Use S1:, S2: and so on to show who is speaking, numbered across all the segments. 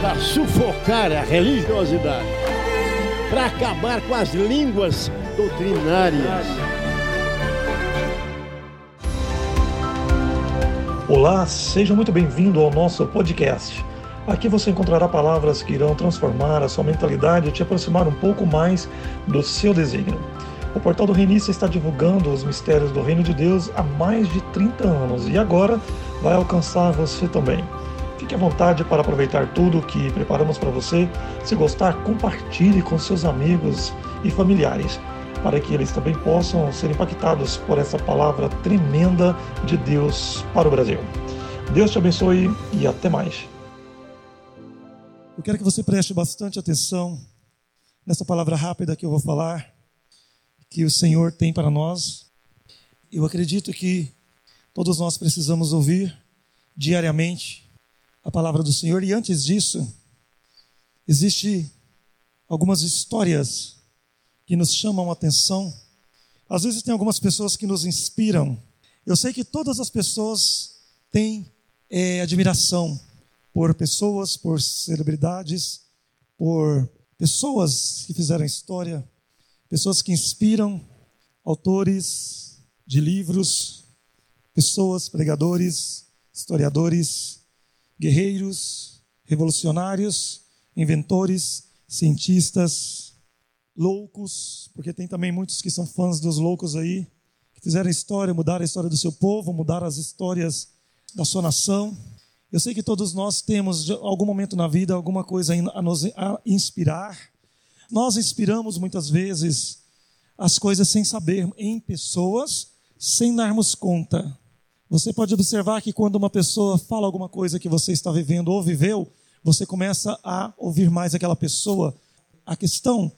S1: para sufocar a religiosidade, para acabar com as línguas doutrinárias.
S2: Olá, seja muito bem-vindo ao nosso podcast. Aqui você encontrará palavras que irão transformar a sua mentalidade e te aproximar um pouco mais do seu desígnio. O portal do Reinício está divulgando os mistérios do Reino de Deus há mais de 30 anos e agora vai alcançar você também. Fique à vontade para aproveitar tudo que preparamos para você. Se gostar, compartilhe com seus amigos e familiares, para que eles também possam ser impactados por essa palavra tremenda de Deus para o Brasil. Deus te abençoe e até mais. Eu quero que você preste bastante atenção nessa palavra rápida que eu vou falar, que o Senhor tem para nós. Eu acredito que todos nós precisamos ouvir diariamente a palavra do Senhor. E antes disso, existe algumas histórias que nos chamam a atenção. Às vezes tem algumas pessoas que nos inspiram. Eu sei que todas as pessoas têm é, admiração por pessoas, por celebridades, por pessoas que fizeram história, pessoas que inspiram, autores de livros, pessoas, pregadores, historiadores, guerreiros, revolucionários, inventores, cientistas, loucos, porque tem também muitos que são fãs dos loucos aí, que fizeram história, mudaram a história do seu povo, mudaram as histórias da sua nação. Eu sei que todos nós temos, em algum momento na vida, alguma coisa a nos inspirar. Nós inspiramos muitas vezes as coisas sem saber, em pessoas, sem darmos conta. Você pode observar que quando uma pessoa fala alguma coisa que você está vivendo ou viveu, você começa a ouvir mais aquela pessoa. A questão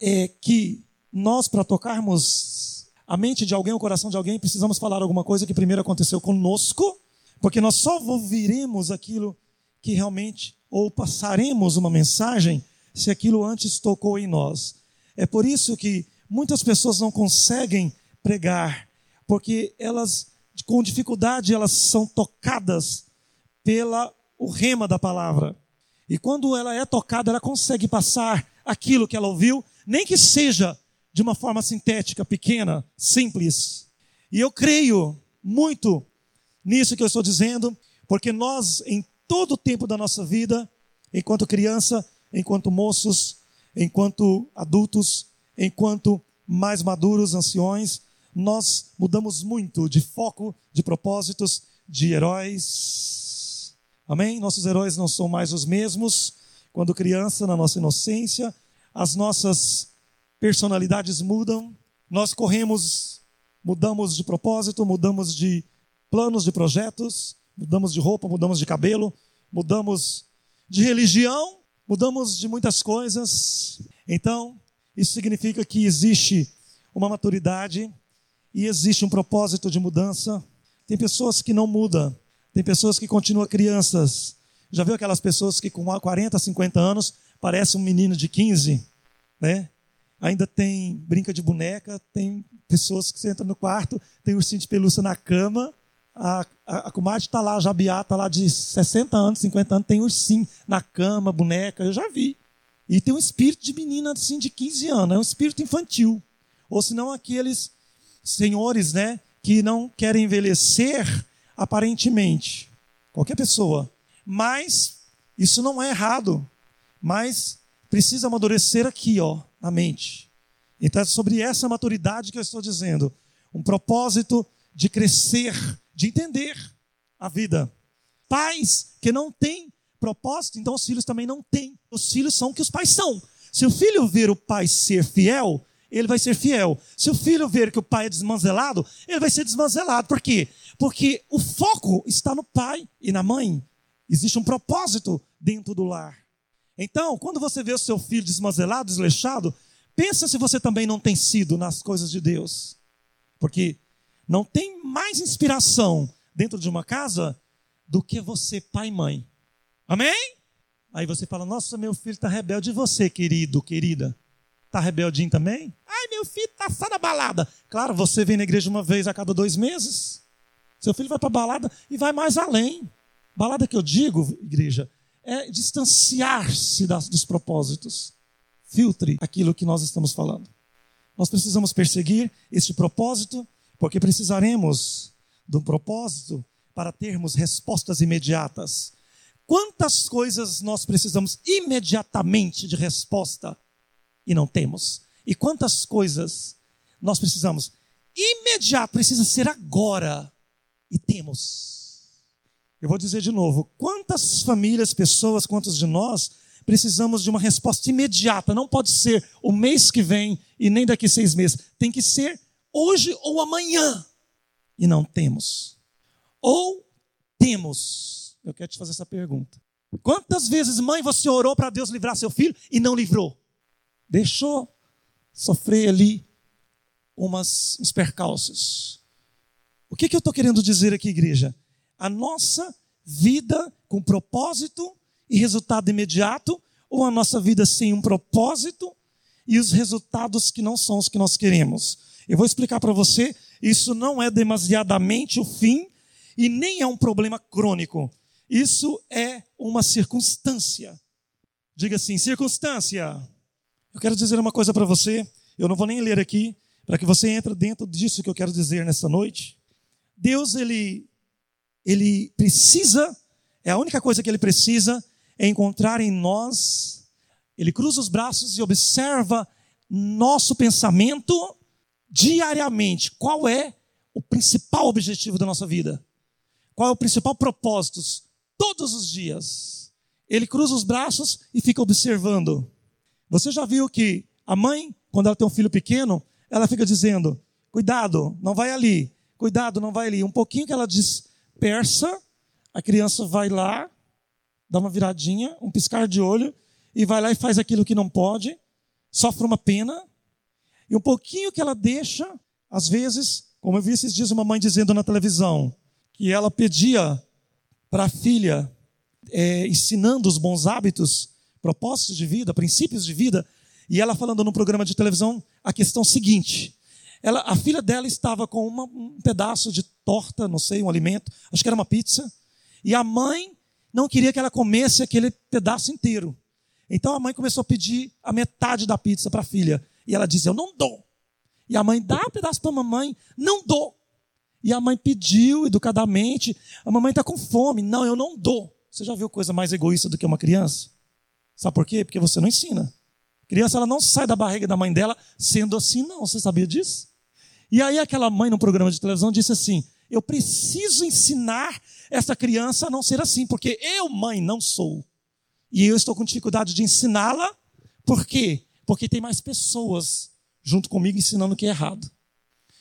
S2: é que nós, para tocarmos a mente de alguém, o coração de alguém, precisamos falar alguma coisa que primeiro aconteceu conosco porque nós só ouviremos aquilo que realmente, ou passaremos uma mensagem, se aquilo antes tocou em nós. É por isso que muitas pessoas não conseguem pregar, porque elas, com dificuldade, elas são tocadas pela o rema da palavra. E quando ela é tocada, ela consegue passar aquilo que ela ouviu, nem que seja de uma forma sintética, pequena, simples. E eu creio muito nisso que eu estou dizendo, porque nós, em todo o tempo da nossa vida, enquanto criança, enquanto moços, enquanto adultos, enquanto mais maduros, anciões, nós mudamos muito de foco, de propósitos, de heróis. Amém? Nossos heróis não são mais os mesmos. Quando criança, na nossa inocência, as nossas personalidades mudam, nós corremos, mudamos de propósito, mudamos de planos de projetos, mudamos de roupa, mudamos de cabelo, mudamos de religião, mudamos de muitas coisas. Então, isso significa que existe uma maturidade e existe um propósito de mudança. Tem pessoas que não mudam, tem pessoas que continuam crianças. Já viu aquelas pessoas que com 40, 50 anos parece um menino de 15, né? Ainda tem brinca de boneca, tem pessoas que você entra no quarto, tem ursinho de pelúcia na cama, a, a, a comadre está lá, a Jabiá está lá de 60 anos, 50 anos, tem ursinho na cama, boneca, eu já vi. E tem um espírito de menina assim de 15 anos, é um espírito infantil. Ou senão aqueles senhores, né, que não querem envelhecer aparentemente. Qualquer pessoa. Mas isso não é errado. Mas precisa amadurecer aqui, ó, na mente. Então é sobre essa maturidade que eu estou dizendo. Um propósito de crescer de entender a vida. Pais que não têm propósito, então os filhos também não têm. Os filhos são o que os pais são. Se o filho ver o pai ser fiel, ele vai ser fiel. Se o filho ver que o pai é desmanzelado, ele vai ser desmanzelado. Por quê? Porque o foco está no pai e na mãe. Existe um propósito dentro do lar. Então, quando você vê o seu filho desmazelado, desleixado, pensa se você também não tem sido nas coisas de Deus. Porque não tem mais inspiração dentro de uma casa do que você, pai e mãe. Amém? Aí você fala: Nossa, meu filho está rebelde. E você, querido, querida? Está rebeldinho também? Ai, meu filho está só na balada. Claro, você vem na igreja uma vez a cada dois meses. Seu filho vai para balada e vai mais além. Balada que eu digo, igreja, é distanciar-se dos propósitos. Filtre aquilo que nós estamos falando. Nós precisamos perseguir este propósito, porque precisaremos de um propósito para termos respostas imediatas. Quantas coisas nós precisamos imediatamente de resposta e não temos? E quantas coisas nós precisamos imediato, precisa ser agora e temos? Eu vou dizer de novo: quantas famílias, pessoas, quantos de nós precisamos de uma resposta imediata? Não pode ser o mês que vem e nem daqui seis meses. Tem que ser hoje ou amanhã. E não temos. Ou temos eu quero te fazer essa pergunta. Quantas vezes, mãe, você orou para Deus livrar seu filho e não livrou? Deixou sofrer ali umas, uns percalços. O que, que eu estou querendo dizer aqui, igreja? A nossa vida com propósito e resultado imediato, ou a nossa vida sem um propósito e os resultados que não são os que nós queremos. Eu vou explicar para você, isso não é demasiadamente o fim e nem é um problema crônico. Isso é uma circunstância. Diga assim: circunstância. Eu quero dizer uma coisa para você. Eu não vou nem ler aqui, para que você entre dentro disso que eu quero dizer nessa noite. Deus, ele, ele precisa, é a única coisa que ele precisa é encontrar em nós. Ele cruza os braços e observa nosso pensamento diariamente. Qual é o principal objetivo da nossa vida? Qual é o principal propósito? todos os dias. Ele cruza os braços e fica observando. Você já viu que a mãe, quando ela tem um filho pequeno, ela fica dizendo: cuidado, não vai ali, cuidado, não vai ali. Um pouquinho que ela dispersa, a criança vai lá, dá uma viradinha, um piscar de olho, e vai lá e faz aquilo que não pode, sofre uma pena, e um pouquinho que ela deixa, às vezes, como eu vi esses dias uma mãe dizendo na televisão, que ela pedia para a filha, é, ensinando os bons hábitos, propósitos de vida, princípios de vida, e ela falando num programa de televisão a questão seguinte. Ela, a filha dela estava com uma, um pedaço de torta, não sei, um alimento, acho que era uma pizza, e a mãe não queria que ela comesse aquele pedaço inteiro. Então a mãe começou a pedir a metade da pizza para a filha. E ela dizia: Eu não dou. E a mãe dá um pedaço para a mamãe, não dou. E a mãe pediu educadamente: a mamãe está com fome. Não, eu não dou. Você já viu coisa mais egoísta do que uma criança? Sabe por quê? Porque você não ensina. A criança ela não sai da barriga da mãe dela sendo assim, não. Você sabia disso? E aí aquela mãe no programa de televisão disse assim: eu preciso ensinar essa criança a não ser assim, porque eu, mãe, não sou. E eu estou com dificuldade de ensiná-la. Por quê? Porque tem mais pessoas junto comigo ensinando o que é errado.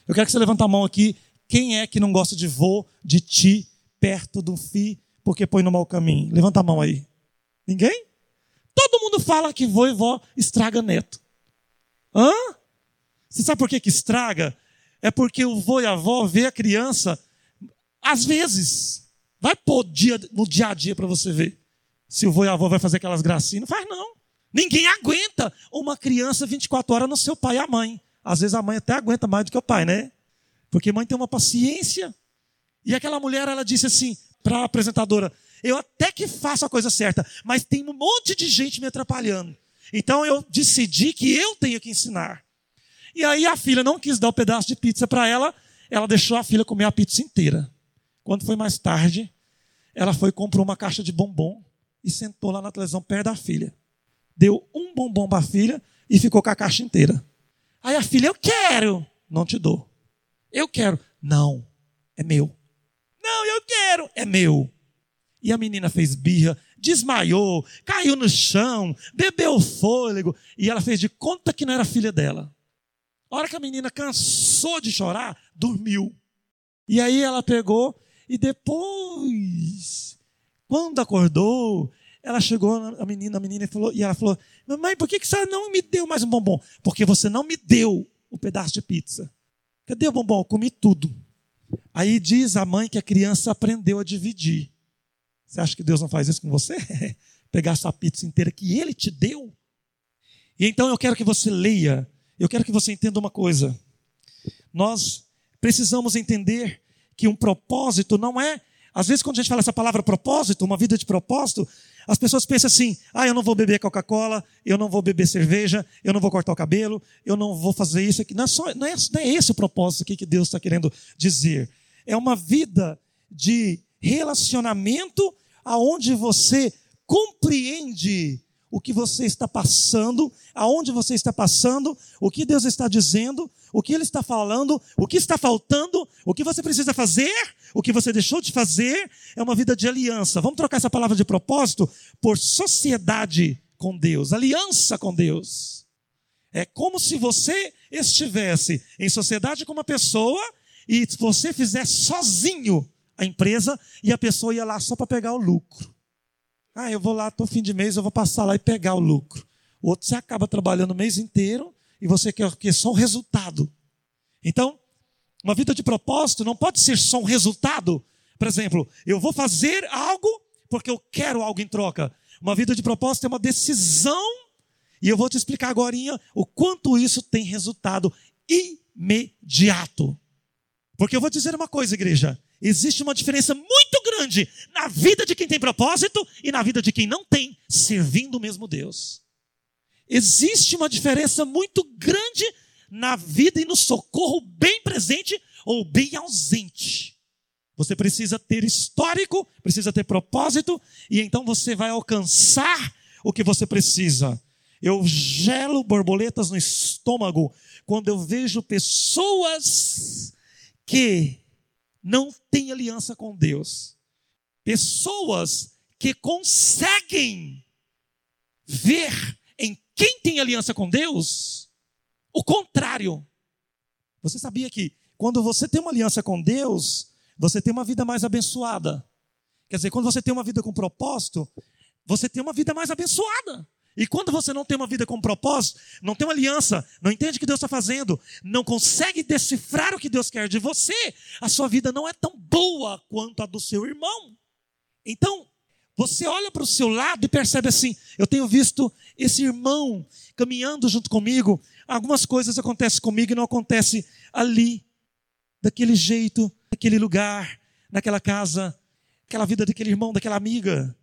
S2: Eu quero que você levante a mão aqui quem é que não gosta de vô, de ti, perto do fi, porque põe no mau caminho? Levanta a mão aí. Ninguém? Todo mundo fala que vô e vó estraga neto. Hã? Você sabe por que, que estraga? É porque o vô e a avó vê a criança, às vezes, vai pôr dia, no dia a dia para você ver. Se o vô e a avó vai fazer aquelas gracinhas, não faz não. Ninguém aguenta uma criança 24 horas no seu pai e a mãe. Às vezes a mãe até aguenta mais do que o pai, né? Porque mãe tem uma paciência. E aquela mulher, ela disse assim para a apresentadora: Eu até que faço a coisa certa, mas tem um monte de gente me atrapalhando. Então eu decidi que eu tenho que ensinar. E aí a filha não quis dar o um pedaço de pizza para ela, ela deixou a filha comer a pizza inteira. Quando foi mais tarde, ela foi comprou uma caixa de bombom e sentou lá na televisão perto da filha. Deu um bombom para a filha e ficou com a caixa inteira. Aí a filha, eu quero. Não te dou. Eu quero. Não, é meu. Não, eu quero. É meu. E a menina fez birra, desmaiou, caiu no chão, bebeu fôlego e ela fez de conta que não era filha dela. A hora que a menina cansou de chorar, dormiu. E aí ela pegou e depois, quando acordou, ela chegou, a menina, a menina falou, e ela falou: Mamãe, por que, você não me deu mais um bombom? Porque você não me deu o pedaço de pizza. Cadê o bombom? Eu comi tudo. Aí diz a mãe que a criança aprendeu a dividir. Você acha que Deus não faz isso com você? Pegar essa pizza inteira que ele te deu? E então eu quero que você leia, eu quero que você entenda uma coisa. Nós precisamos entender que um propósito não é. Às vezes, quando a gente fala essa palavra propósito, uma vida de propósito, as pessoas pensam assim: ah, eu não vou beber Coca-Cola, eu não vou beber cerveja, eu não vou cortar o cabelo, eu não vou fazer isso aqui. Não é, só, não é, não é esse o propósito aqui que Deus está querendo dizer. É uma vida de relacionamento aonde você compreende o que você está passando, aonde você está passando, o que Deus está dizendo, o que Ele está falando, o que está faltando, o que você precisa fazer, o que você deixou de fazer. É uma vida de aliança. Vamos trocar essa palavra de propósito por sociedade com Deus, aliança com Deus. É como se você estivesse em sociedade com uma pessoa e você fizesse sozinho a empresa e a pessoa ia lá só para pegar o lucro. Ah, eu vou lá, estou fim de mês, eu vou passar lá e pegar o lucro. O outro você acaba trabalhando o mês inteiro e você quer, quer só o resultado. Então, uma vida de propósito não pode ser só um resultado. Por exemplo, eu vou fazer algo porque eu quero algo em troca. Uma vida de propósito é uma decisão, e eu vou te explicar agora o quanto isso tem resultado imediato. Porque eu vou dizer uma coisa, igreja: existe uma diferença muito grande na vida de quem tem propósito e na vida de quem não tem, servindo o mesmo Deus. Existe uma diferença muito grande na vida e no socorro bem presente ou bem ausente. Você precisa ter histórico, precisa ter propósito, e então você vai alcançar o que você precisa. Eu gelo borboletas no estômago quando eu vejo pessoas que não têm aliança com Deus. Pessoas que conseguem ver em quem tem aliança com Deus o contrário. Você sabia que quando você tem uma aliança com Deus, você tem uma vida mais abençoada. Quer dizer, quando você tem uma vida com propósito, você tem uma vida mais abençoada. E quando você não tem uma vida com propósito, não tem uma aliança, não entende o que Deus está fazendo, não consegue decifrar o que Deus quer de você, a sua vida não é tão boa quanto a do seu irmão. Então, você olha para o seu lado e percebe assim: eu tenho visto esse irmão caminhando junto comigo, algumas coisas acontecem comigo e não acontecem ali, daquele jeito, naquele lugar, naquela casa, aquela vida daquele irmão, daquela amiga.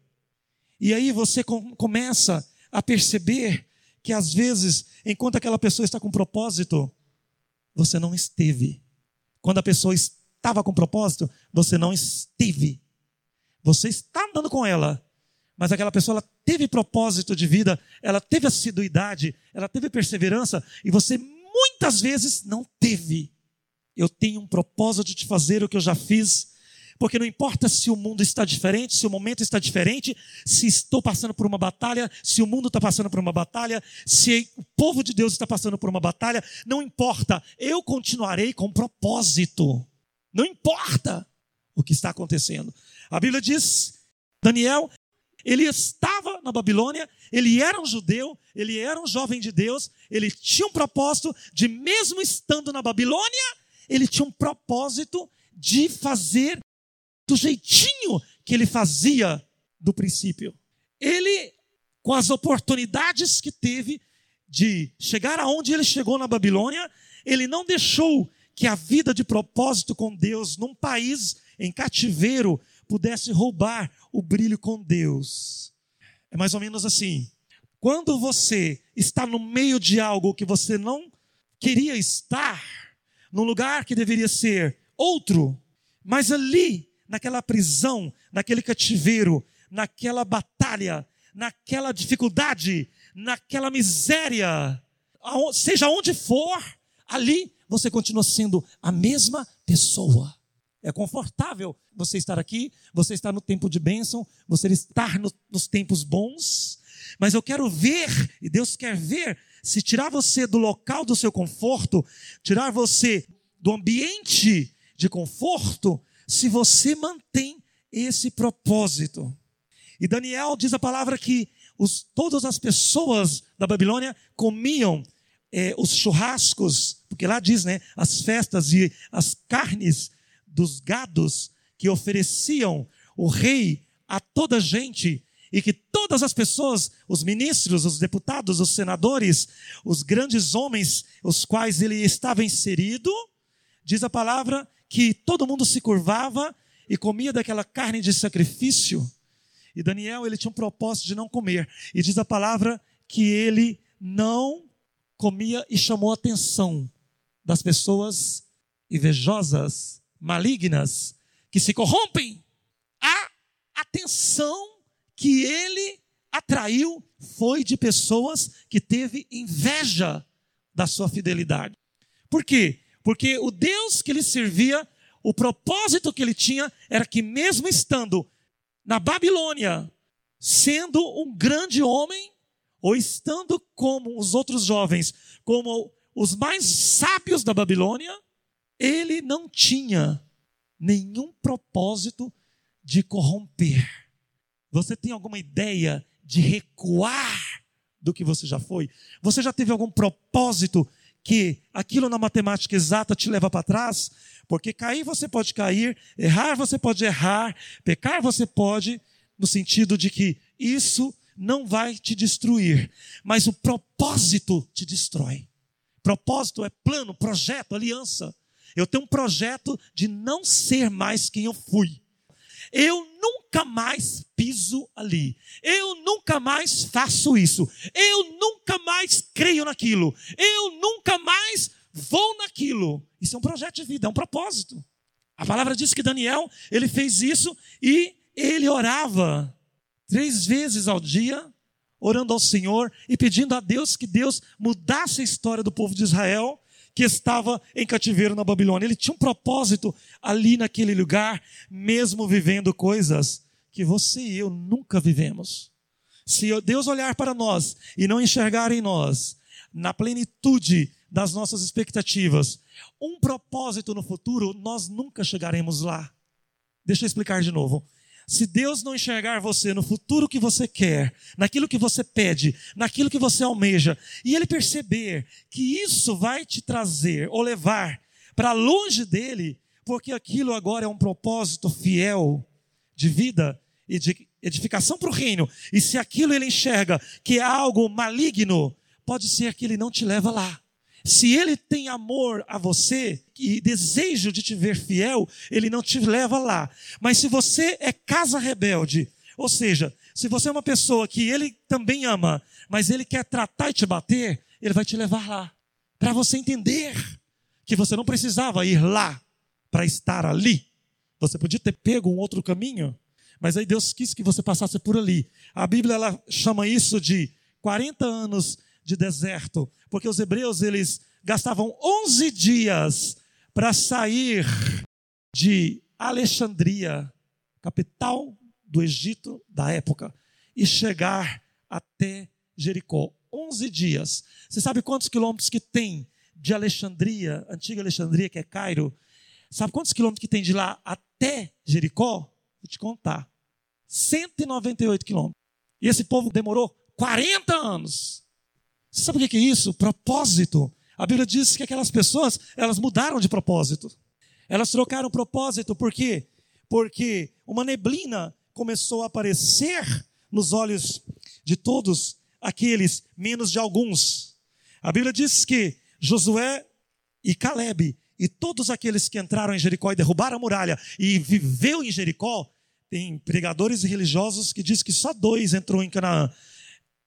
S2: E aí você com, começa a perceber que às vezes, enquanto aquela pessoa está com propósito, você não esteve. Quando a pessoa estava com propósito, você não esteve. Você está andando com ela, mas aquela pessoa ela teve propósito de vida, ela teve assiduidade, ela teve perseverança, e você muitas vezes não teve. Eu tenho um propósito de fazer o que eu já fiz porque não importa se o mundo está diferente, se o momento está diferente, se estou passando por uma batalha, se o mundo está passando por uma batalha, se o povo de Deus está passando por uma batalha, não importa, eu continuarei com propósito. Não importa o que está acontecendo. A Bíblia diz: Daniel, ele estava na Babilônia, ele era um judeu, ele era um jovem de Deus, ele tinha um propósito de, mesmo estando na Babilônia, ele tinha um propósito de fazer do jeitinho que ele fazia do princípio. Ele, com as oportunidades que teve de chegar aonde ele chegou na Babilônia, ele não deixou que a vida de propósito com Deus num país em cativeiro pudesse roubar o brilho com Deus. É mais ou menos assim. Quando você está no meio de algo que você não queria estar, num lugar que deveria ser outro, mas ali naquela prisão, naquele cativeiro, naquela batalha, naquela dificuldade, naquela miséria, seja onde for, ali você continua sendo a mesma pessoa. É confortável você estar aqui, você estar no tempo de bênção, você estar no, nos tempos bons, mas eu quero ver, e Deus quer ver, se tirar você do local do seu conforto, tirar você do ambiente de conforto, se você mantém esse propósito. E Daniel diz a palavra que os, todas as pessoas da Babilônia comiam é, os churrascos, porque lá diz, né, as festas e as carnes dos gados que ofereciam o rei a toda gente e que todas as pessoas, os ministros, os deputados, os senadores, os grandes homens, os quais ele estava inserido, diz a palavra que todo mundo se curvava e comia daquela carne de sacrifício. E Daniel, ele tinha um propósito de não comer. E diz a palavra que ele não comia e chamou a atenção das pessoas invejosas, malignas, que se corrompem. A atenção que ele atraiu foi de pessoas que teve inveja da sua fidelidade. Por quê? Porque o Deus que ele servia, o propósito que ele tinha era que mesmo estando na Babilônia, sendo um grande homem, ou estando como os outros jovens, como os mais sábios da Babilônia, ele não tinha nenhum propósito de corromper. Você tem alguma ideia de recuar do que você já foi? Você já teve algum propósito que aquilo na matemática exata te leva para trás? Porque cair você pode cair, errar você pode errar, pecar você pode, no sentido de que isso não vai te destruir, mas o propósito te destrói. Propósito é plano, projeto, aliança. Eu tenho um projeto de não ser mais quem eu fui. Eu nunca mais piso ali. Eu nunca mais faço isso. Eu nunca mais creio naquilo. Eu nunca vou naquilo. Isso é um projeto de vida, é um propósito. A palavra diz que Daniel, ele fez isso e ele orava três vezes ao dia, orando ao Senhor e pedindo a Deus que Deus mudasse a história do povo de Israel que estava em cativeiro na Babilônia. Ele tinha um propósito ali naquele lugar, mesmo vivendo coisas que você e eu nunca vivemos. Se Deus olhar para nós e não enxergar em nós, na plenitude das nossas expectativas, um propósito no futuro, nós nunca chegaremos lá. Deixa eu explicar de novo. Se Deus não enxergar você no futuro que você quer, naquilo que você pede, naquilo que você almeja, e Ele perceber que isso vai te trazer ou levar para longe dele, porque aquilo agora é um propósito fiel de vida e de edificação para o reino, e se aquilo ele enxerga que é algo maligno, pode ser que ele não te leva lá. Se ele tem amor a você e desejo de te ver fiel, ele não te leva lá. Mas se você é casa rebelde, ou seja, se você é uma pessoa que ele também ama, mas ele quer tratar e te bater, ele vai te levar lá. Para você entender que você não precisava ir lá para estar ali. Você podia ter pego um outro caminho, mas aí Deus quis que você passasse por ali. A Bíblia ela chama isso de 40 anos de deserto, porque os hebreus eles gastavam 11 dias para sair de Alexandria, capital do Egito da época, e chegar até Jericó. 11 dias. Você sabe quantos quilômetros que tem de Alexandria, antiga Alexandria, que é Cairo? Sabe quantos quilômetros que tem de lá até Jericó? Vou te contar. 198 quilômetros. E esse povo demorou 40 anos você sabe o que é isso? Propósito. A Bíblia diz que aquelas pessoas, elas mudaram de propósito. Elas trocaram propósito, por quê? Porque uma neblina começou a aparecer nos olhos de todos aqueles, menos de alguns. A Bíblia diz que Josué e Caleb e todos aqueles que entraram em Jericó e derrubaram a muralha e viveu em Jericó, tem pregadores e religiosos que dizem que só dois entrou em Canaã.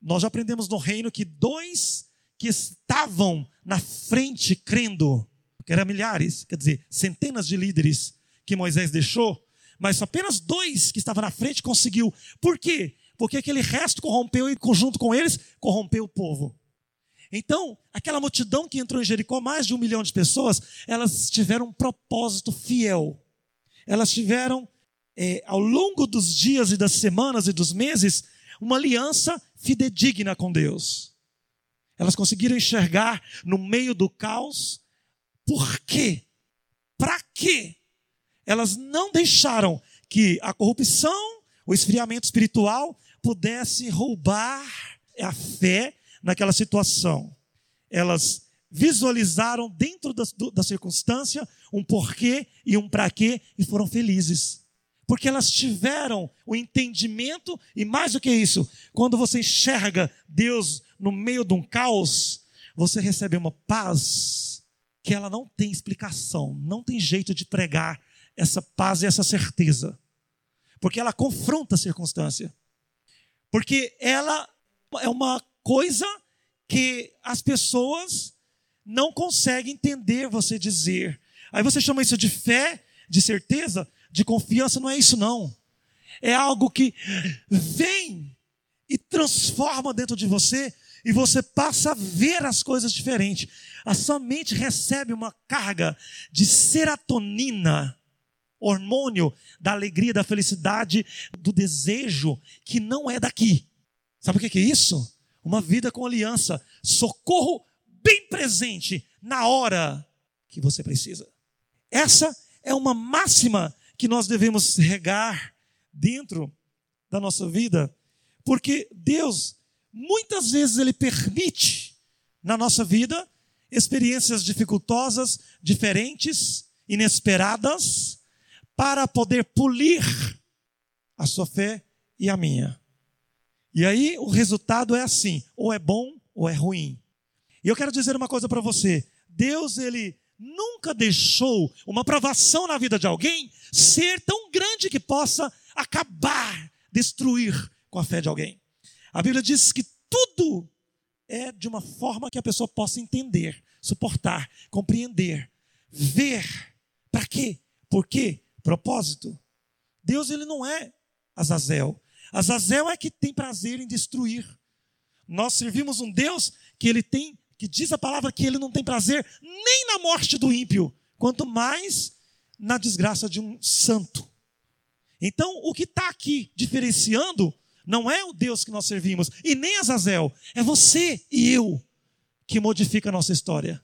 S2: Nós já aprendemos no reino que dois que estavam na frente crendo, que eram milhares, quer dizer, centenas de líderes que Moisés deixou, mas apenas dois que estavam na frente conseguiu. Por quê? Porque aquele resto corrompeu e, junto com eles, corrompeu o povo. Então, aquela multidão que entrou em Jericó, mais de um milhão de pessoas, elas tiveram um propósito fiel. Elas tiveram, é, ao longo dos dias e das semanas e dos meses, uma aliança fidedigna com Deus. Elas conseguiram enxergar no meio do caos por quê? Para quê? Elas não deixaram que a corrupção, o esfriamento espiritual pudesse roubar a fé naquela situação. Elas visualizaram dentro da, da circunstância um porquê e um para quê e foram felizes. Porque elas tiveram o entendimento, e mais do que isso, quando você enxerga Deus no meio de um caos, você recebe uma paz que ela não tem explicação, não tem jeito de pregar essa paz e essa certeza. Porque ela confronta a circunstância. Porque ela é uma coisa que as pessoas não conseguem entender você dizer. Aí você chama isso de fé, de certeza, de confiança, não é isso não. É algo que vem e transforma dentro de você e você passa a ver as coisas diferentes. A sua mente recebe uma carga de serotonina, hormônio da alegria, da felicidade, do desejo, que não é daqui. Sabe o que é isso? Uma vida com aliança, socorro bem presente na hora que você precisa. Essa é uma máxima que nós devemos regar dentro da nossa vida, porque Deus muitas vezes ele permite na nossa vida experiências dificultosas, diferentes, inesperadas, para poder polir a sua fé e a minha. E aí o resultado é assim, ou é bom ou é ruim. E eu quero dizer uma coisa para você. Deus ele nunca deixou uma provação na vida de alguém ser tão grande que possa acabar, destruir com a fé de alguém. A Bíblia diz que tudo é de uma forma que a pessoa possa entender, suportar, compreender, ver. Para quê? Por quê? Propósito. Deus ele não é Azazel. Azazel é que tem prazer em destruir. Nós servimos um Deus que ele tem, que diz a palavra que ele não tem prazer nem na morte do ímpio, quanto mais na desgraça de um santo. Então, o que está aqui diferenciando não é o Deus que nós servimos, e nem Azazel, é você e eu que modifica a nossa história.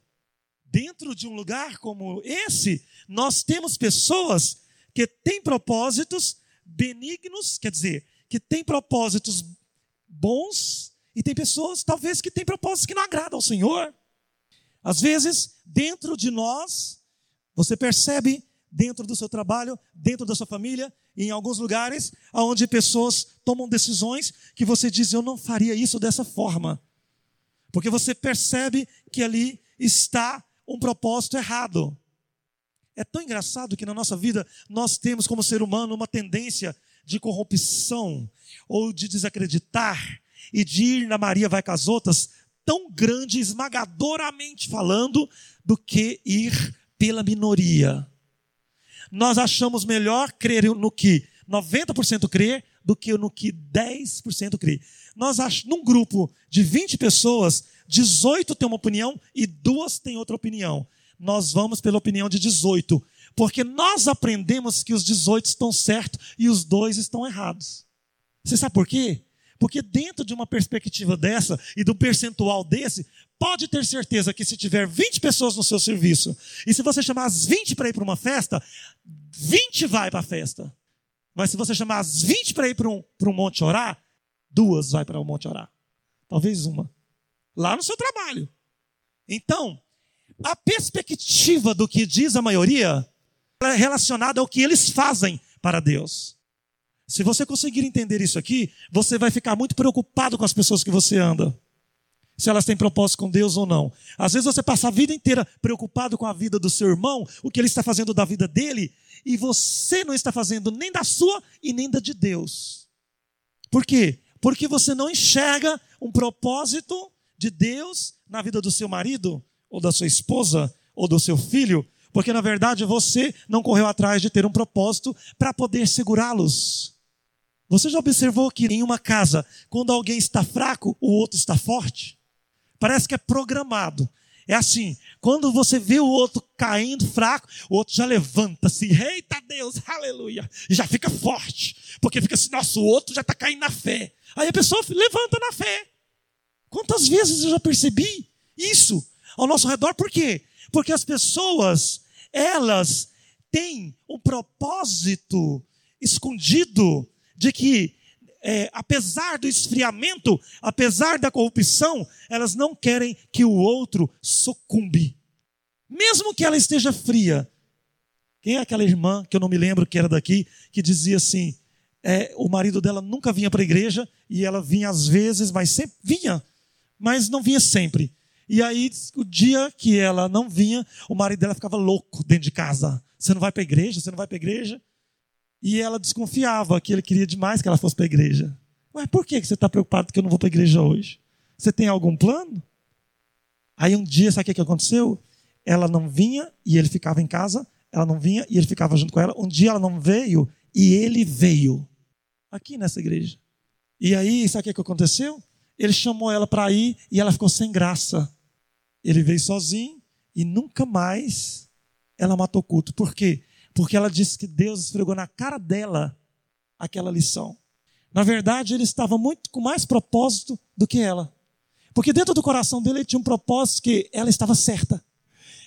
S2: Dentro de um lugar como esse, nós temos pessoas que têm propósitos benignos, quer dizer, que têm propósitos bons, e tem pessoas, talvez, que têm propósitos que não agradam ao Senhor. Às vezes, dentro de nós, você percebe dentro do seu trabalho, dentro da sua família, em alguns lugares onde pessoas tomam decisões que você diz, eu não faria isso dessa forma. Porque você percebe que ali está um propósito errado. É tão engraçado que na nossa vida nós temos como ser humano uma tendência de corrupção ou de desacreditar e de ir na Maria vai com as outras tão grande, esmagadoramente falando, do que ir pela minoria nós achamos melhor crer no que 90% crê do que no que 10% crê. Nós achamos, num grupo de 20 pessoas, 18 têm uma opinião e duas têm outra opinião. Nós vamos pela opinião de 18, porque nós aprendemos que os 18 estão certos e os dois estão errados. Você sabe por quê? Porque dentro de uma perspectiva dessa e do percentual desse, pode ter certeza que se tiver 20 pessoas no seu serviço, e se você chamar as 20 para ir para uma festa, 20 vai para a festa. Mas se você chamar as 20 para ir para um, para um monte orar, duas vai para o um monte orar. Talvez uma. Lá no seu trabalho. Então, a perspectiva do que diz a maioria é relacionada ao que eles fazem para Deus. Se você conseguir entender isso aqui, você vai ficar muito preocupado com as pessoas que você anda. Se elas têm propósito com Deus ou não. Às vezes você passa a vida inteira preocupado com a vida do seu irmão, o que ele está fazendo da vida dele, e você não está fazendo nem da sua e nem da de Deus. Por quê? Porque você não enxerga um propósito de Deus na vida do seu marido, ou da sua esposa, ou do seu filho, porque na verdade você não correu atrás de ter um propósito para poder segurá-los. Você já observou que em uma casa, quando alguém está fraco, o outro está forte? Parece que é programado. É assim, quando você vê o outro caindo fraco, o outro já levanta-se, eita Deus, aleluia, e já fica forte, porque fica assim, nossa, o outro já está caindo na fé. Aí a pessoa levanta na fé. Quantas vezes eu já percebi isso ao nosso redor? Por quê? Porque as pessoas, elas têm um propósito escondido de que, é, apesar do esfriamento, apesar da corrupção, elas não querem que o outro sucumbe. Mesmo que ela esteja fria. Quem é aquela irmã, que eu não me lembro que era daqui, que dizia assim: é, o marido dela nunca vinha para a igreja e ela vinha às vezes, mas sempre vinha, mas não vinha sempre. E aí, o dia que ela não vinha, o marido dela ficava louco dentro de casa. Você não vai para a igreja? Você não vai para a igreja? E ela desconfiava que ele queria demais que ela fosse para a igreja. Mas por que você está preocupado que eu não vou para a igreja hoje? Você tem algum plano? Aí um dia, sabe o que aconteceu? Ela não vinha e ele ficava em casa. Ela não vinha e ele ficava junto com ela. Um dia ela não veio e ele veio. Aqui nessa igreja. E aí, sabe o que aconteceu? Ele chamou ela para ir e ela ficou sem graça. Ele veio sozinho e nunca mais ela matou culto. Por quê? Porque ela disse que Deus esfregou na cara dela aquela lição. Na verdade, ele estava muito com mais propósito do que ela. Porque dentro do coração dele ele tinha um propósito que ela estava certa.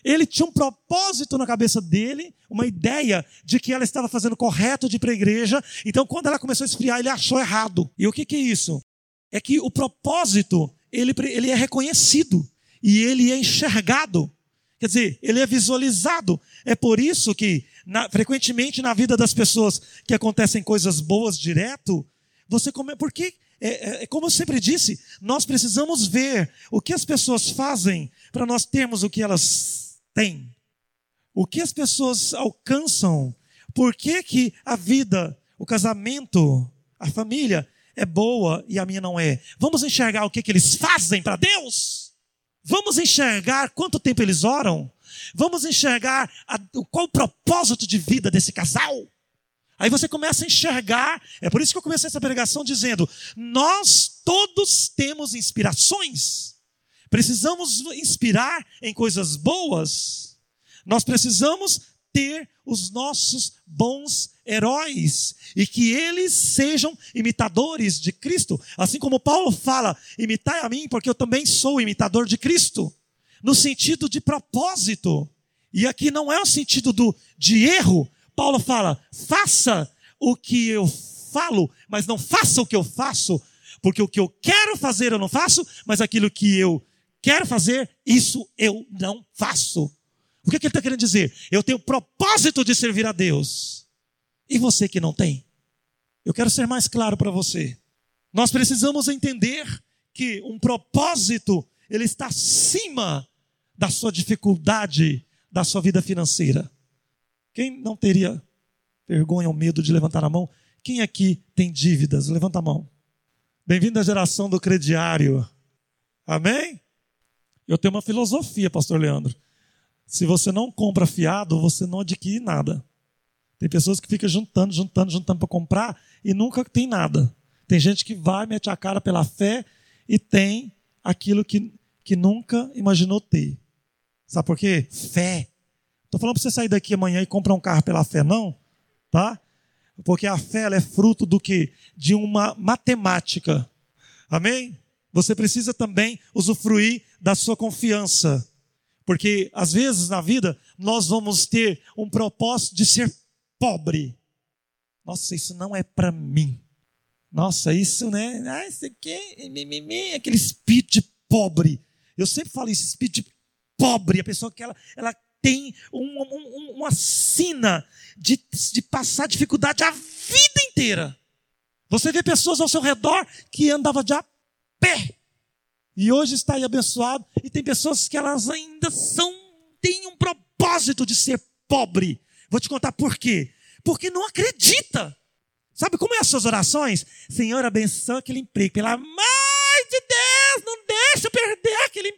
S2: Ele tinha um propósito na cabeça dele, uma ideia de que ela estava fazendo correto de ir para a igreja. Então, quando ela começou a esfriar, ele achou errado. E o que, que é isso? É que o propósito, ele, ele é reconhecido e ele é enxergado. Quer dizer, ele é visualizado. É por isso que, na, frequentemente, na vida das pessoas que acontecem coisas boas direto, você come. Porque, é, é, é, como eu sempre disse, nós precisamos ver o que as pessoas fazem para nós termos o que elas têm. O que as pessoas alcançam. Por que, que a vida, o casamento, a família é boa e a minha não é? Vamos enxergar o que, que eles fazem para Deus? Vamos enxergar quanto tempo eles oram? Vamos enxergar a, qual o propósito de vida desse casal? Aí você começa a enxergar, é por isso que eu comecei essa pregação dizendo: nós todos temos inspirações, precisamos inspirar em coisas boas, nós precisamos ter os nossos bons heróis e que eles sejam imitadores de Cristo. Assim como Paulo fala, imitai a mim, porque eu também sou imitador de Cristo, no sentido de propósito. E aqui não é o sentido do, de erro. Paulo fala, faça o que eu falo, mas não faça o que eu faço, porque o que eu quero fazer eu não faço, mas aquilo que eu quero fazer, isso eu não faço. O que, é que ele está querendo dizer? Eu tenho propósito de servir a Deus. E você que não tem? Eu quero ser mais claro para você. Nós precisamos entender que um propósito, ele está acima da sua dificuldade, da sua vida financeira. Quem não teria vergonha ou medo de levantar a mão? Quem aqui tem dívidas? Levanta a mão. Bem-vindo à geração do crediário. Amém? Eu tenho uma filosofia, pastor Leandro. Se você não compra fiado, você não adquire nada. Tem pessoas que ficam juntando, juntando, juntando para comprar e nunca tem nada. Tem gente que vai, mete a cara pela fé e tem aquilo que, que nunca imaginou ter. Sabe por quê? Fé. Estou falando para você sair daqui amanhã e comprar um carro pela fé, não. Tá? Porque a fé é fruto do que? De uma matemática. Amém? Você precisa também usufruir da sua confiança. Porque às vezes na vida nós vamos ter um propósito de ser pobre. Nossa, isso não é para mim. Nossa, isso, né? Ah, isso aqui é aquele espírito de pobre. Eu sempre falo isso, espírito de pobre. A pessoa que ela, ela tem uma, uma, uma sina de, de passar dificuldade a vida inteira. Você vê pessoas ao seu redor que andavam de a pé e hoje está aí abençoado. E tem pessoas que elas ainda são, têm um propósito de ser pobre. Vou te contar por quê. Porque não acredita. Sabe como é as suas orações? Senhor, abençoa aquele emprego. Pelo amor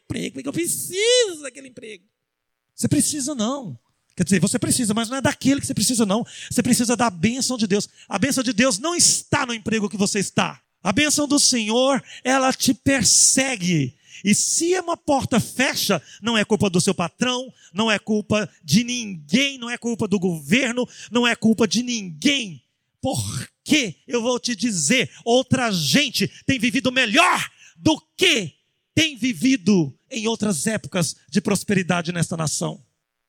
S2: emprego, porque eu preciso daquele emprego. Você precisa não. Quer dizer, você precisa, mas não é daquele que você precisa, não. Você precisa da bênção de Deus. A bênção de Deus não está no emprego que você está. A bênção do Senhor, ela te persegue. E se uma porta fecha, não é culpa do seu patrão, não é culpa de ninguém, não é culpa do governo, não é culpa de ninguém. Porque eu vou te dizer, outra gente tem vivido melhor do que tem vivido em outras épocas de prosperidade nesta nação.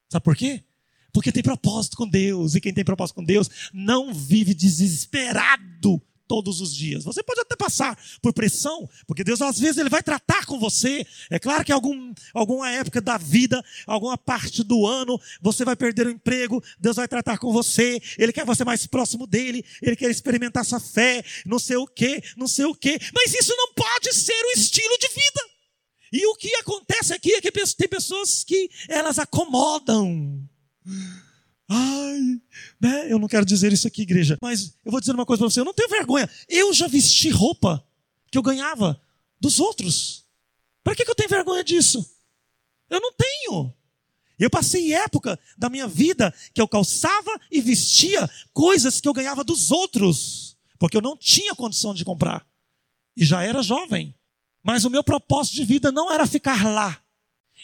S2: Sabe por quê? Porque tem propósito com Deus, e quem tem propósito com Deus não vive desesperado todos os dias. Você pode até passar por pressão, porque Deus às vezes ele vai tratar com você. É claro que algum, alguma época da vida, alguma parte do ano, você vai perder o emprego, Deus vai tratar com você, ele quer você mais próximo dele, ele quer experimentar sua fé, não sei o que, não sei o que. Mas isso não pode ser o estilo de vida. E o que acontece aqui é que tem pessoas que elas acomodam. Ai, né? Eu não quero dizer isso aqui, igreja, mas eu vou dizer uma coisa para você: eu não tenho vergonha. Eu já vesti roupa que eu ganhava dos outros. Para que, que eu tenho vergonha disso? Eu não tenho. Eu passei época da minha vida que eu calçava e vestia coisas que eu ganhava dos outros, porque eu não tinha condição de comprar. E já era jovem. Mas o meu propósito de vida não era ficar lá.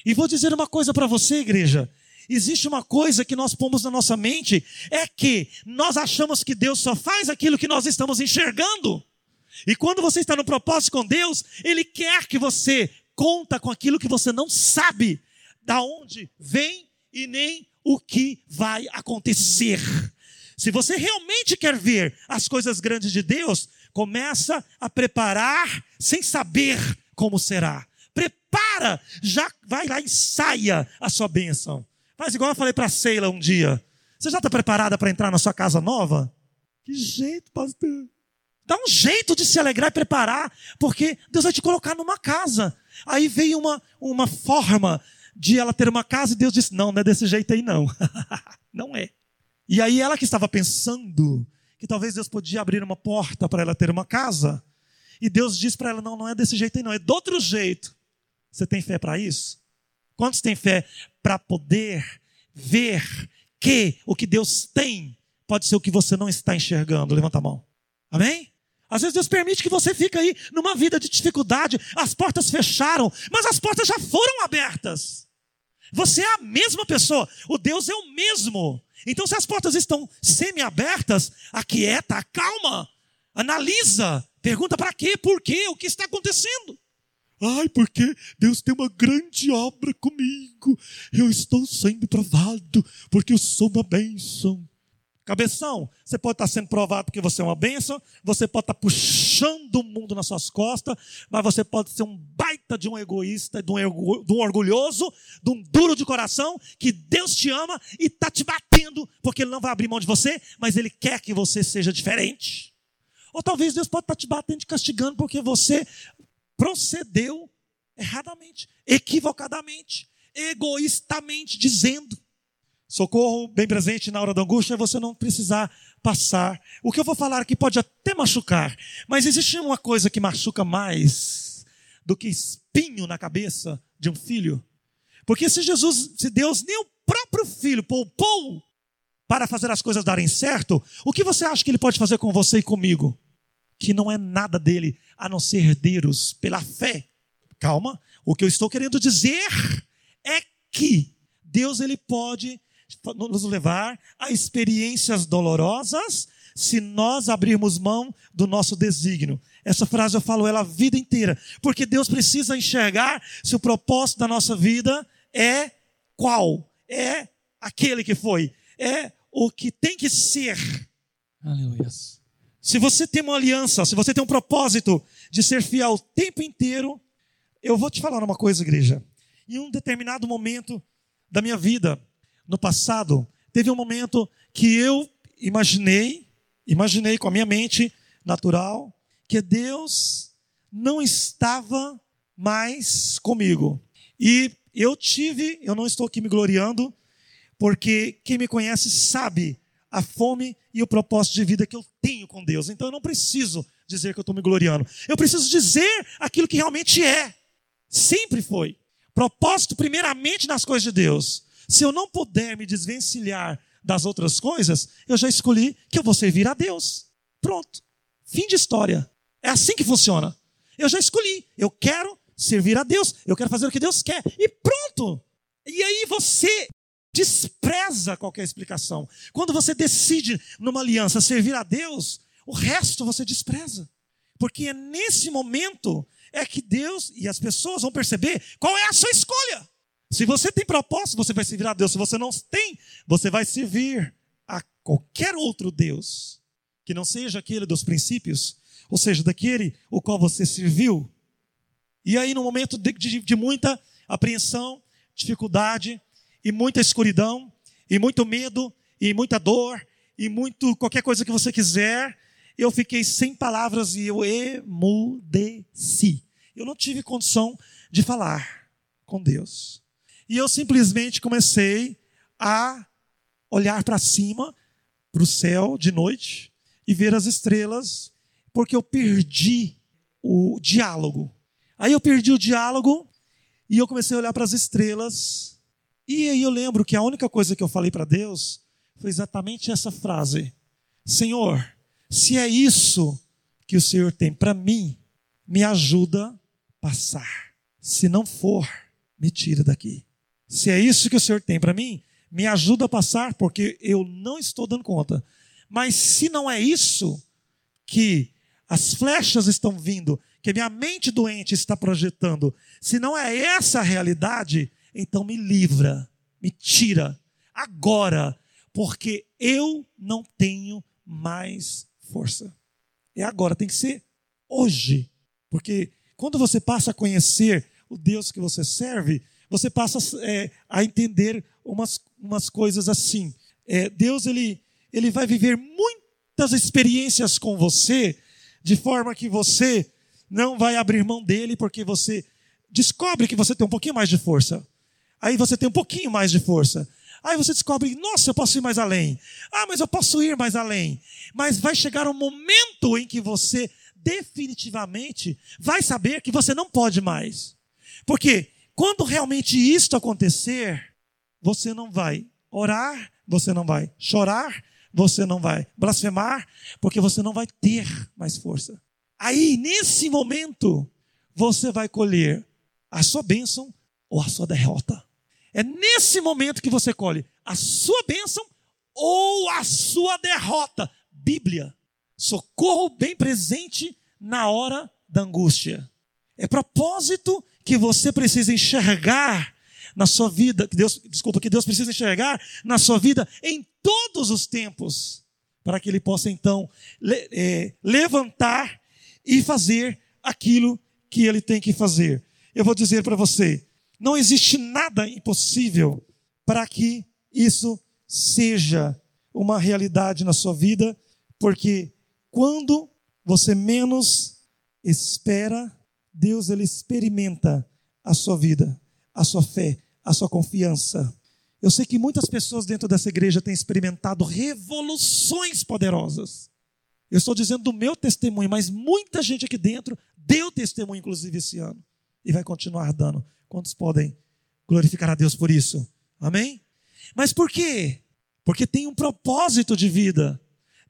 S2: E vou dizer uma coisa para você, igreja. Existe uma coisa que nós pomos na nossa mente, é que nós achamos que Deus só faz aquilo que nós estamos enxergando. E quando você está no propósito com Deus, Ele quer que você conta com aquilo que você não sabe, da onde vem e nem o que vai acontecer. Se você realmente quer ver as coisas grandes de Deus, começa a preparar sem saber como será. Prepara, já vai lá e saia a sua bênção. Faz igual eu falei para a Sheila um dia. Você já está preparada para entrar na sua casa nova? Que jeito, pastor. Dá um jeito de se alegrar e preparar, porque Deus vai te colocar numa casa. Aí veio uma, uma forma de ela ter uma casa e Deus disse: Não, não é desse jeito aí, não. não é. E aí ela que estava pensando que talvez Deus podia abrir uma porta para ela ter uma casa, e Deus disse para ela: Não, não é desse jeito aí, não, é de outro jeito. Você tem fé para isso? Quantos têm fé para poder ver que o que Deus tem pode ser o que você não está enxergando? Levanta a mão. Amém? Às vezes Deus permite que você fique aí numa vida de dificuldade, as portas fecharam, mas as portas já foram abertas. Você é a mesma pessoa, o Deus é o mesmo. Então, se as portas estão semi-abertas, aquieta, calma, analisa, pergunta para quê, por quê, o que está acontecendo. Ai, porque Deus tem uma grande obra comigo. Eu estou sendo provado, porque eu sou uma bênção. Cabeção, você pode estar sendo provado porque você é uma bênção, você pode estar puxando o mundo nas suas costas, mas você pode ser um baita de um egoísta, de um, de um orgulhoso, de um duro de coração, que Deus te ama e está te batendo, porque Ele não vai abrir mão de você, mas Ele quer que você seja diferente. Ou talvez Deus pode estar te batendo e castigando porque você procedeu erradamente, equivocadamente, egoístamente, dizendo. Socorro bem presente na hora da angústia é você não precisar passar. O que eu vou falar aqui pode até machucar, mas existe uma coisa que machuca mais do que espinho na cabeça de um filho. Porque se Jesus, se Deus nem o próprio filho poupou para fazer as coisas darem certo, o que você acha que ele pode fazer com você e comigo? que não é nada dele a não ser herdeiros pela fé. Calma, o que eu estou querendo dizer é que Deus ele pode nos levar a experiências dolorosas se nós abrirmos mão do nosso desígnio. Essa frase eu falo ela a vida inteira, porque Deus precisa enxergar se o propósito da nossa vida é qual? É aquele que foi, é o que tem que ser. Aleluia. Se você tem uma aliança, se você tem um propósito de ser fiel o tempo inteiro, eu vou te falar uma coisa, igreja. Em um determinado momento da minha vida, no passado, teve um momento que eu imaginei, imaginei com a minha mente natural, que Deus não estava mais comigo. E eu tive, eu não estou aqui me gloriando, porque quem me conhece sabe a fome e o propósito de vida que eu tenho com Deus. Então eu não preciso dizer que eu estou me gloriando. Eu preciso dizer aquilo que realmente é. Sempre foi. Propósito, primeiramente, nas coisas de Deus. Se eu não puder me desvencilhar das outras coisas, eu já escolhi que eu vou servir a Deus. Pronto. Fim de história. É assim que funciona. Eu já escolhi. Eu quero servir a Deus. Eu quero fazer o que Deus quer. E pronto. E aí você despreza qualquer explicação. Quando você decide numa aliança servir a Deus, o resto você despreza. Porque é nesse momento é que Deus e as pessoas vão perceber qual é a sua escolha. Se você tem propósito, você vai servir a Deus. Se você não tem, você vai servir a qualquer outro Deus que não seja aquele dos princípios ou seja, daquele o qual você serviu. E aí, no momento de, de, de muita apreensão, dificuldade, e muita escuridão, e muito medo, e muita dor, e muito qualquer coisa que você quiser, eu fiquei sem palavras e eu emudeci. Eu não tive condição de falar com Deus. E eu simplesmente comecei a olhar para cima, para o céu de noite e ver as estrelas, porque eu perdi o diálogo. Aí eu perdi o diálogo e eu comecei a olhar para as estrelas. E aí eu lembro que a única coisa que eu falei para Deus foi exatamente essa frase: Senhor, se é isso que o Senhor tem para mim, me ajuda a passar. Se não for, me tira daqui. Se é isso que o Senhor tem para mim, me ajuda a passar, porque eu não estou dando conta. Mas se não é isso que as flechas estão vindo, que minha mente doente está projetando, se não é essa a realidade, então me livra, me tira agora, porque eu não tenho mais força. É agora, tem que ser hoje. Porque quando você passa a conhecer o Deus que você serve, você passa é, a entender umas, umas coisas assim. É, Deus, ele, ele vai viver muitas experiências com você, de forma que você não vai abrir mão dele, porque você descobre que você tem um pouquinho mais de força. Aí você tem um pouquinho mais de força. Aí você descobre, nossa, eu posso ir mais além. Ah, mas eu posso ir mais além. Mas vai chegar um momento em que você definitivamente vai saber que você não pode mais. Porque quando realmente isto acontecer, você não vai orar, você não vai chorar, você não vai blasfemar, porque você não vai ter mais força. Aí, nesse momento, você vai colher a sua bênção ou a sua derrota. É nesse momento que você colhe a sua bênção ou a sua derrota. Bíblia, socorro bem presente na hora da angústia. É propósito que você precisa enxergar na sua vida, que Deus, desculpa, que Deus precisa enxergar na sua vida em todos os tempos, para que Ele possa então le, é, levantar e fazer aquilo que Ele tem que fazer. Eu vou dizer para você, não existe nada impossível para que isso seja uma realidade na sua vida, porque quando você menos espera, Deus ele experimenta a sua vida, a sua fé, a sua confiança. Eu sei que muitas pessoas dentro dessa igreja têm experimentado revoluções poderosas. Eu estou dizendo do meu testemunho, mas muita gente aqui dentro deu testemunho, inclusive, esse ano. E vai continuar dando. Quantos podem glorificar a Deus por isso? Amém? Mas por quê? Porque tem um propósito de vida.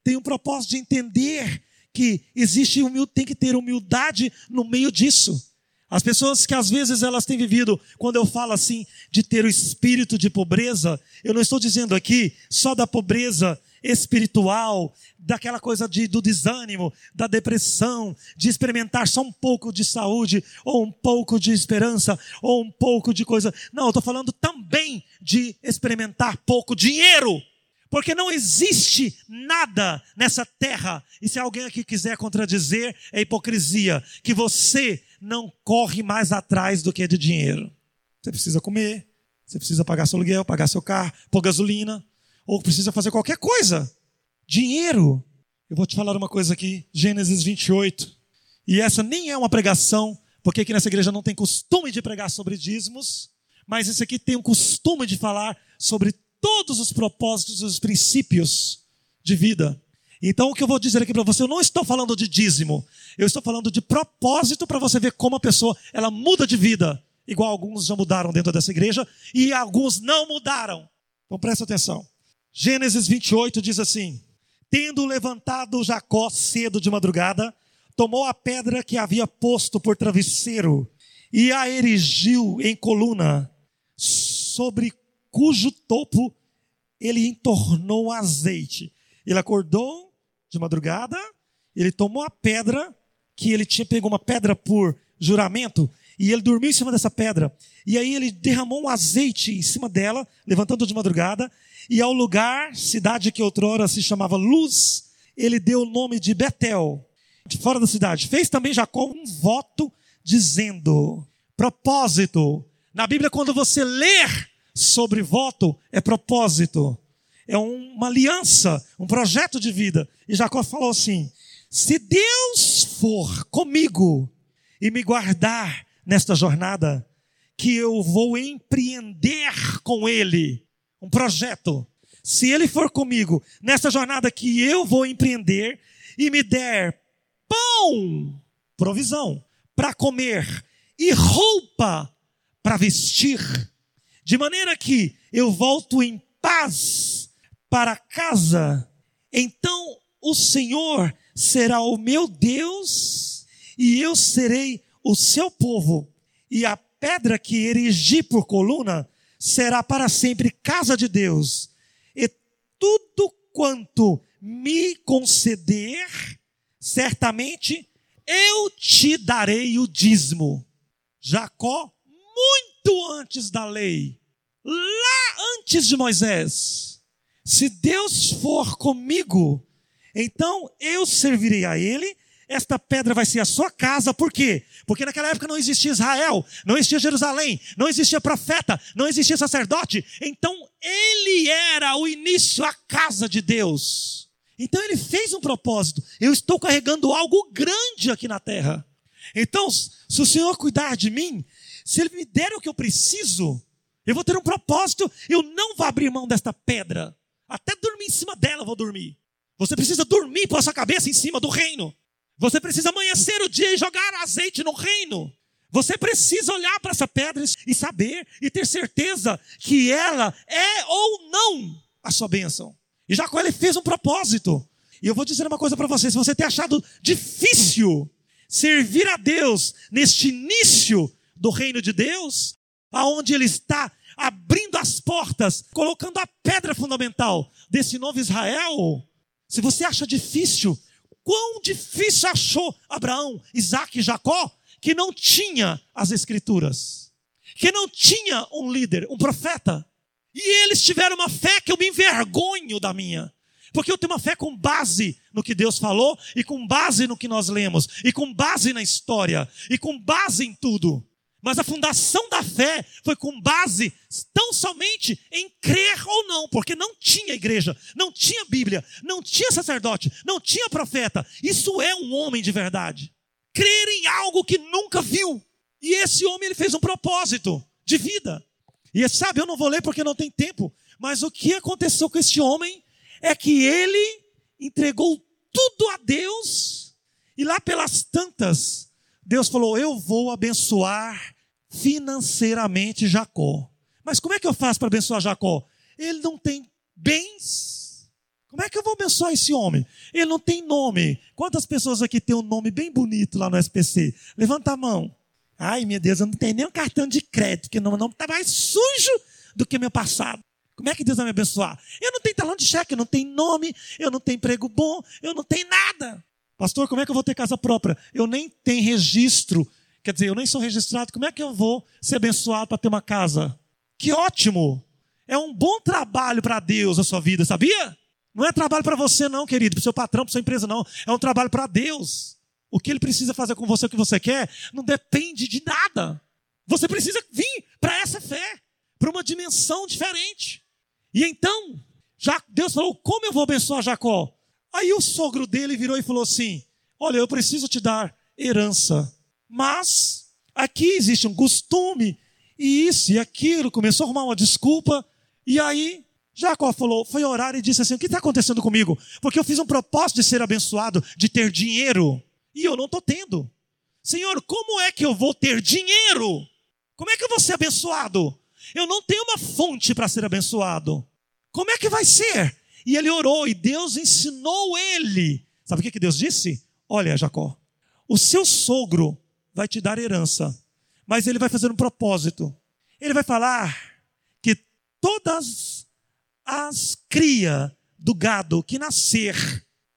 S2: Tem um propósito de entender que existe humildade, tem que ter humildade no meio disso. As pessoas que às vezes elas têm vivido, quando eu falo assim de ter o espírito de pobreza, eu não estou dizendo aqui só da pobreza espiritual, daquela coisa de, do desânimo, da depressão, de experimentar só um pouco de saúde, ou um pouco de esperança, ou um pouco de coisa. Não, eu estou falando também de experimentar pouco dinheiro. Porque não existe nada nessa terra, e se alguém aqui quiser contradizer, é hipocrisia, que você não corre mais atrás do que de dinheiro. Você precisa comer, você precisa pagar seu aluguel, pagar seu carro, pôr gasolina, ou precisa fazer qualquer coisa. Dinheiro. Eu vou te falar uma coisa aqui, Gênesis 28. E essa nem é uma pregação, porque aqui nessa igreja não tem costume de pregar sobre dízimos, mas esse aqui tem um costume de falar sobre todos os propósitos os princípios de vida. Então, o que eu vou dizer aqui para você, eu não estou falando de dízimo, eu estou falando de propósito para você ver como a pessoa ela muda de vida, igual alguns já mudaram dentro dessa igreja e alguns não mudaram. Então, presta atenção. Gênesis 28 diz assim: Tendo levantado Jacó cedo de madrugada, tomou a pedra que havia posto por travesseiro e a erigiu em coluna, sobre cujo topo ele entornou azeite. Ele acordou de madrugada, ele tomou a pedra, que ele tinha pegou uma pedra por juramento, e ele dormiu em cima dessa pedra. E aí ele derramou um azeite em cima dela, levantando de madrugada, e ao lugar, cidade que outrora se chamava Luz, ele deu o nome de Betel. de fora da cidade. Fez também Jacó um voto dizendo: propósito. Na Bíblia, quando você ler sobre voto, é propósito. É uma aliança, um projeto de vida. E Jacó falou assim: se Deus for comigo e me guardar nesta jornada, que eu vou empreender com Ele um projeto. Se Ele for comigo nessa jornada que eu vou empreender e me der pão, provisão, para comer e roupa para vestir, de maneira que eu volto em paz para casa, então o Senhor será o meu Deus e eu serei o seu povo, e a pedra que erigi por coluna será para sempre casa de Deus, e tudo quanto me conceder, certamente eu te darei o dízimo. Jacó, muito antes da lei, lá antes de Moisés, se Deus for comigo, então eu servirei a ele esta pedra vai ser a sua casa, por quê? Porque naquela época não existia Israel, não existia Jerusalém, não existia profeta, não existia sacerdote. Então ele era o início, a casa de Deus. Então ele fez um propósito. Eu estou carregando algo grande aqui na terra. Então, se o Senhor cuidar de mim, se Ele me der o que eu preciso, eu vou ter um propósito. Eu não vou abrir mão desta pedra. Até dormir em cima dela eu vou dormir. Você precisa dormir com a sua cabeça em cima do reino. Você precisa amanhecer o dia e jogar azeite no reino. Você precisa olhar para essa pedra e saber e ter certeza que ela é ou não a sua bênção. E Jacó ele fez um propósito. E eu vou dizer uma coisa para você: se você tem achado difícil servir a Deus neste início do reino de Deus, aonde Ele está abrindo as portas, colocando a pedra fundamental desse novo Israel, se você acha difícil, Quão difícil achou Abraão, Isaac e Jacó que não tinha as escrituras, que não tinha um líder, um profeta. E eles tiveram uma fé que eu me envergonho da minha. Porque eu tenho uma fé com base no que Deus falou, e com base no que nós lemos, e com base na história, e com base em tudo. Mas a fundação da fé foi com base tão somente em crer ou não, porque não tinha igreja, não tinha Bíblia, não tinha sacerdote, não tinha profeta. Isso é um homem de verdade. Crer em algo que nunca viu. E esse homem ele fez um propósito de vida. E sabe, eu não vou ler porque não tem tempo, mas o que aconteceu com esse homem é que ele entregou tudo a Deus e lá pelas tantas Deus falou: Eu vou abençoar financeiramente Jacó. Mas como é que eu faço para abençoar Jacó? Ele não tem bens. Como é que eu vou abençoar esse homem? Ele não tem nome. Quantas pessoas aqui têm um nome bem bonito lá no SPC? Levanta a mão. Ai, meu Deus, eu não tenho nem um cartão de crédito, porque meu nome está mais sujo do que meu passado. Como é que Deus vai me abençoar? Eu não tenho talão de cheque, eu não tenho nome, eu não tenho emprego bom, eu não tenho nada. Pastor, como é que eu vou ter casa própria? Eu nem tenho registro Quer dizer, eu nem sou registrado, como é que eu vou ser abençoado para ter uma casa? Que ótimo! É um bom trabalho para Deus a sua vida, sabia? Não é trabalho para você, não, querido, para o seu patrão, para sua empresa, não. É um trabalho para Deus. O que ele precisa fazer com você, o que você quer, não depende de nada. Você precisa vir para essa fé, para uma dimensão diferente. E então, já Deus falou: como eu vou abençoar Jacó? Aí o sogro dele virou e falou assim: Olha, eu preciso te dar herança. Mas aqui existe um costume, e isso e aquilo, começou a arrumar uma desculpa, e aí Jacó falou, foi orar e disse assim: O que está acontecendo comigo? Porque eu fiz um propósito de ser abençoado, de ter dinheiro, e eu não estou tendo. Senhor, como é que eu vou ter dinheiro? Como é que eu vou ser abençoado? Eu não tenho uma fonte para ser abençoado. Como é que vai ser? E ele orou e Deus ensinou ele. Sabe o que, Deus disse? Olha, Jacó, o seu sogro vai te dar herança. Mas ele vai fazer um propósito. Ele vai falar que todas as cria do gado que nascer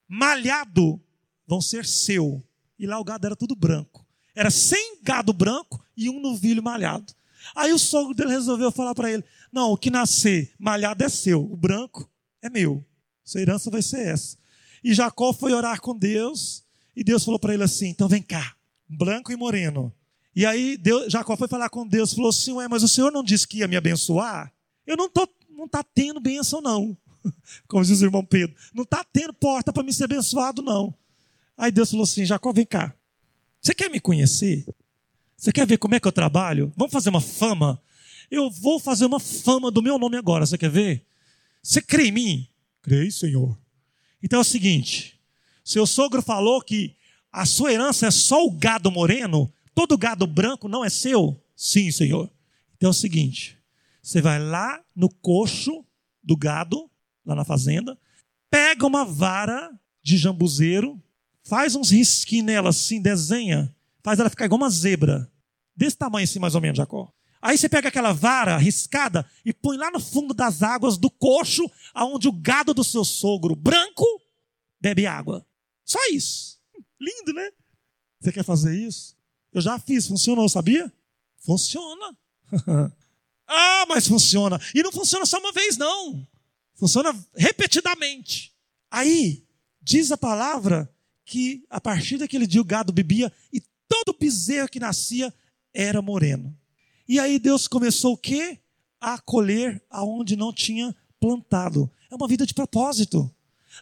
S2: malhado vão ser seu. E lá o gado era tudo branco. Era sem gado branco e um novilho malhado. Aí o sogro dele resolveu falar para ele: Não, o que nascer malhado é seu, o branco é meu. Sua herança vai ser essa. E Jacó foi orar com Deus E Deus falou para ele assim: então vem cá, branco e moreno. E aí Jacó foi falar com Deus, falou assim: Ué, mas o Senhor não disse que ia me abençoar? Eu não tô, não tá tendo bênção não. Como diz o irmão Pedro, não tá tendo porta para me ser abençoado não. Aí Deus falou assim: Jacó, vem cá. Você quer me conhecer? Você quer ver como é que eu trabalho? Vamos fazer uma fama? Eu vou fazer uma fama do meu nome agora. Você quer ver? Você crê em mim? Creio, Senhor. Então é o seguinte: seu sogro falou que a sua herança é só o gado moreno, todo gado branco não é seu? Sim, Senhor. Então é o seguinte: você vai lá no coxo do gado, lá na fazenda, pega uma vara de jambuzeiro, faz uns risquinhos nela assim, desenha, faz ela ficar igual uma zebra, desse tamanho assim mais ou menos, Jacó. Aí você pega aquela vara riscada e põe lá no fundo das águas do coxo, aonde o gado do seu sogro branco bebe água. Só isso. Lindo, né? Você quer fazer isso? Eu já fiz, funcionou, sabia? Funciona. ah, mas funciona. E não funciona só uma vez, não. Funciona repetidamente. Aí, diz a palavra que a partir daquele dia o gado bebia e todo bezerro que nascia era moreno. E aí Deus começou o quê? A colher aonde não tinha plantado. É uma vida de propósito.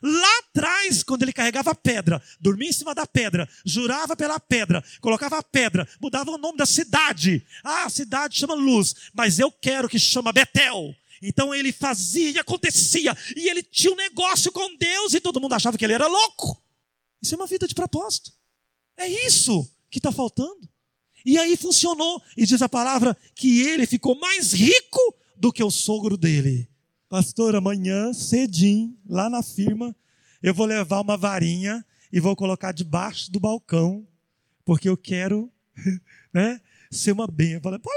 S2: Lá atrás, quando ele carregava a pedra, dormia em cima da pedra, jurava pela pedra, colocava a pedra, mudava o nome da cidade. Ah, a cidade chama Luz, mas eu quero que chama Betel. Então ele fazia e acontecia, e ele tinha um negócio com Deus, e todo mundo achava que ele era louco. Isso é uma vida de propósito. É isso que está faltando. E aí funcionou, e diz a palavra que ele ficou mais rico do que o sogro dele. Pastor, amanhã, cedinho, lá na firma, eu vou levar uma varinha e vou colocar debaixo do balcão, porque eu quero né, ser uma benção. Pode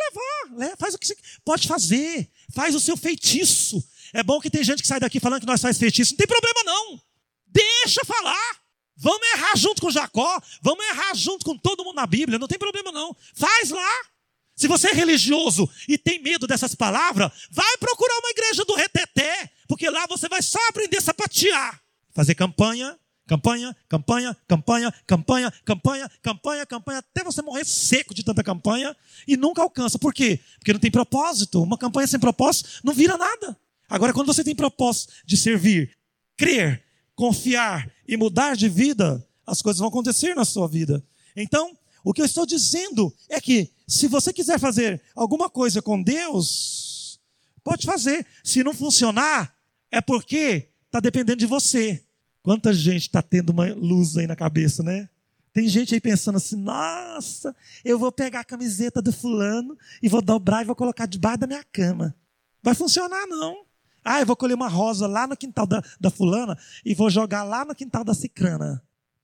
S2: levar, faz o que você pode fazer, faz o seu feitiço. É bom que tem gente que sai daqui falando que nós faz feitiço, não tem problema não. Deixa falar. Vamos errar junto com Jacó, vamos errar junto com todo mundo na Bíblia, não tem problema não. Faz lá. Se você é religioso e tem medo dessas palavras, vai procurar uma igreja do você vai só aprender a sapatear. Fazer campanha, campanha, campanha, campanha, campanha, campanha, campanha, campanha, até você morrer seco de tanta campanha e nunca alcança. Por quê? Porque não tem propósito. Uma campanha sem propósito não vira nada. Agora, quando você tem propósito de servir, crer, confiar e mudar de vida, as coisas vão acontecer na sua vida. Então, o que eu estou dizendo é que se você quiser fazer alguma coisa com Deus, pode fazer. Se não funcionar, é porque está dependendo de você. Quanta gente está tendo uma luz aí na cabeça, né? Tem gente aí pensando assim: nossa, eu vou pegar a camiseta do fulano e vou dobrar e vou colocar debaixo da minha cama. Vai funcionar, não. Ah, eu vou colher uma rosa lá no quintal da, da fulana e vou jogar lá no quintal da cicrana.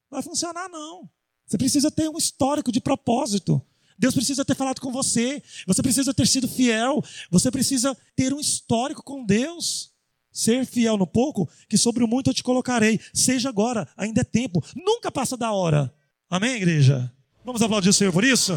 S2: Vai funcionar, não. Você precisa ter um histórico de propósito. Deus precisa ter falado com você. Você precisa ter sido fiel. Você precisa ter um histórico com Deus. Ser fiel no pouco, que sobre o muito eu te colocarei. Seja agora, ainda é tempo. Nunca passa da hora. Amém, igreja? Vamos aplaudir o Senhor por isso?